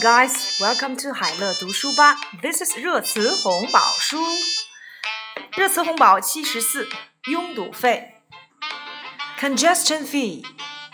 Hello, guys. Welcome to 海乐读书吧。This is 热词红宝书。热词红宝七十四，拥堵费。Congestion fee,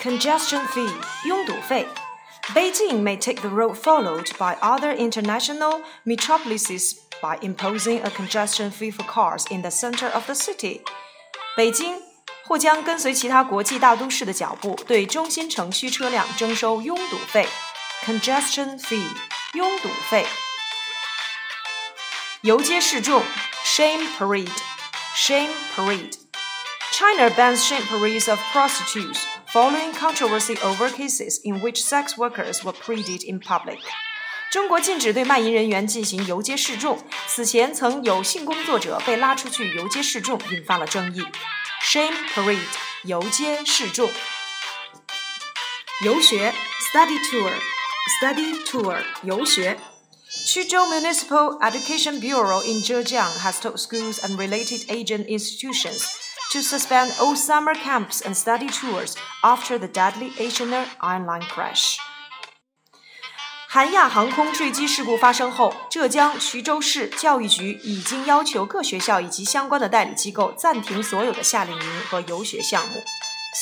congestion fee，拥堵费。Beijing may take the road followed by other international metropolises by imposing a congestion fee for cars in the center of the city. 北京或将跟随其他国际大都市的脚步，对中心城区车辆征收拥堵费。 congestion fee 拥堵费。游街示众 shame parade shame parade。China bans shame parades of prostitutes following controversy over cases in which sex workers were paraded in public. 中国禁止对卖淫人员进行游街示众。此前曾有性工作者被拉出去游街示众，引发了争议。Shame parade 游街示众。游学 study tour。 study tour 游学。Quzhou Municipal Education Bureau in Zhejiang has told schools and related agent institutions to suspend all summer camps and study tours after the deadly Asiana airline crash. 韩亚航空坠机事故发生后，浙江衢州市教育局已经要求各学校以及相关的代理机构暂停所有的夏令营和游学项目。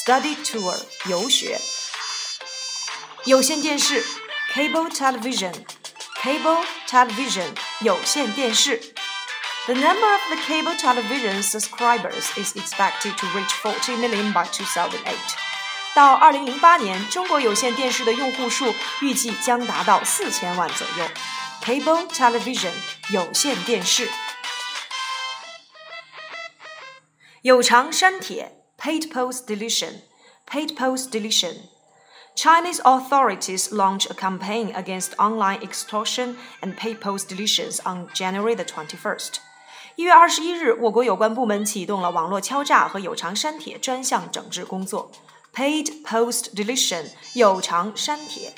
Study tour 游学。有线电视 cable television, cable television 有线电视。The number of the cable television subscribers is expected to reach 40 million by 2008. 到2008年，中国有线电视的用户数预计将达到四千万左右。Cable television 有线电视。有偿删帖 paid post deletion paid post deletion Chinese authorities launched a campaign against online extortion and paid post deletions on January the 21st. 一月二十一日，我国有关部门启动了网络敲诈和有偿删帖专项整治工作，Paid Post Deletion 有偿删帖、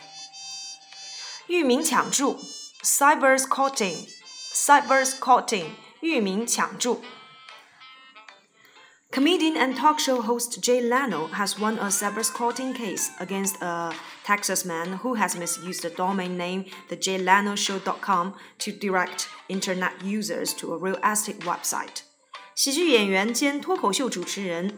域名抢注 （Cyber Squatting）、Cyber cybersquatting, 域名抢注。Comedian and talk show host Jay Leno has won a cybersquatting case against a Texas man who has misused the domain name thejaylenoshow.com to direct internet users to a real estate website. 喜剧演员兼脱口秀主持人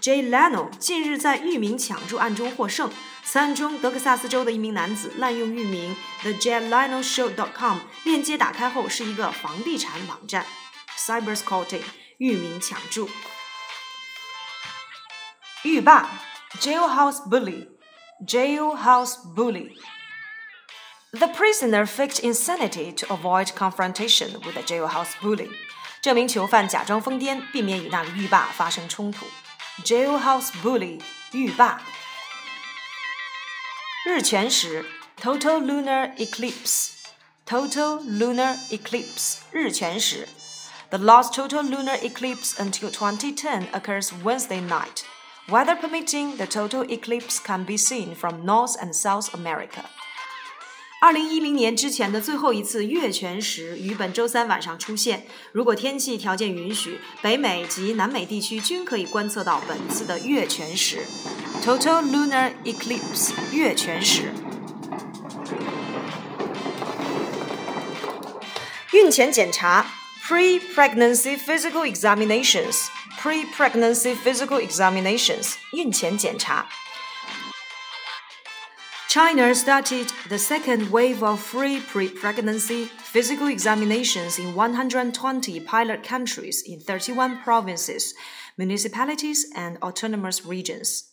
Jay Leno 近日在域名抢注案中获胜。此案中，德克萨斯州的一名男子滥用域名 thejaylenoshow.com 链接打开后是一个房地产网站 cybersquatting 域名抢注。狱霸 jailhouse bully jailhouse bully the prisoner faked insanity to avoid confrontation with the jailhouse bully 这名囚犯假装疯癫，避免与那个狱霸发生冲突。jailhouse bully 狱霸。日全食 total lunar eclipse total lunar eclipse 日全食 The last total lunar eclipse until 2010 occurs Wednesday night. Weather permitting, the total eclipse can be seen from North and South America. 二零一零年之前的最后一次月全食于本周三晚上出现。如果天气条件允许，北美及南美地区均可以观测到本次的月全食 （Total Lunar Eclipse） 月全食。孕前检查 （Pre-pregnancy physical examinations）。pre-pregnancy physical examinations 孕前检查。China started the second wave of free pre-pregnancy physical examinations in 120 pilot countries in 31 provinces, municipalities, and autonomous regions.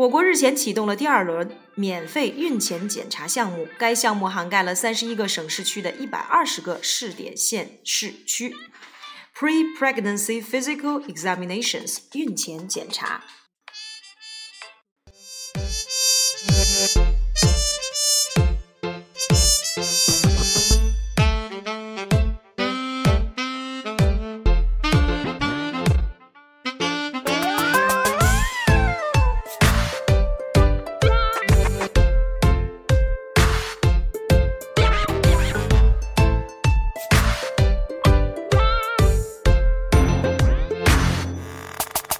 我国日前启动了第二轮免费孕前检查项目，该项目涵盖了三十一个省市区的一百二十个试点县市区。pre-pregnancy physical examinations 孕前检查。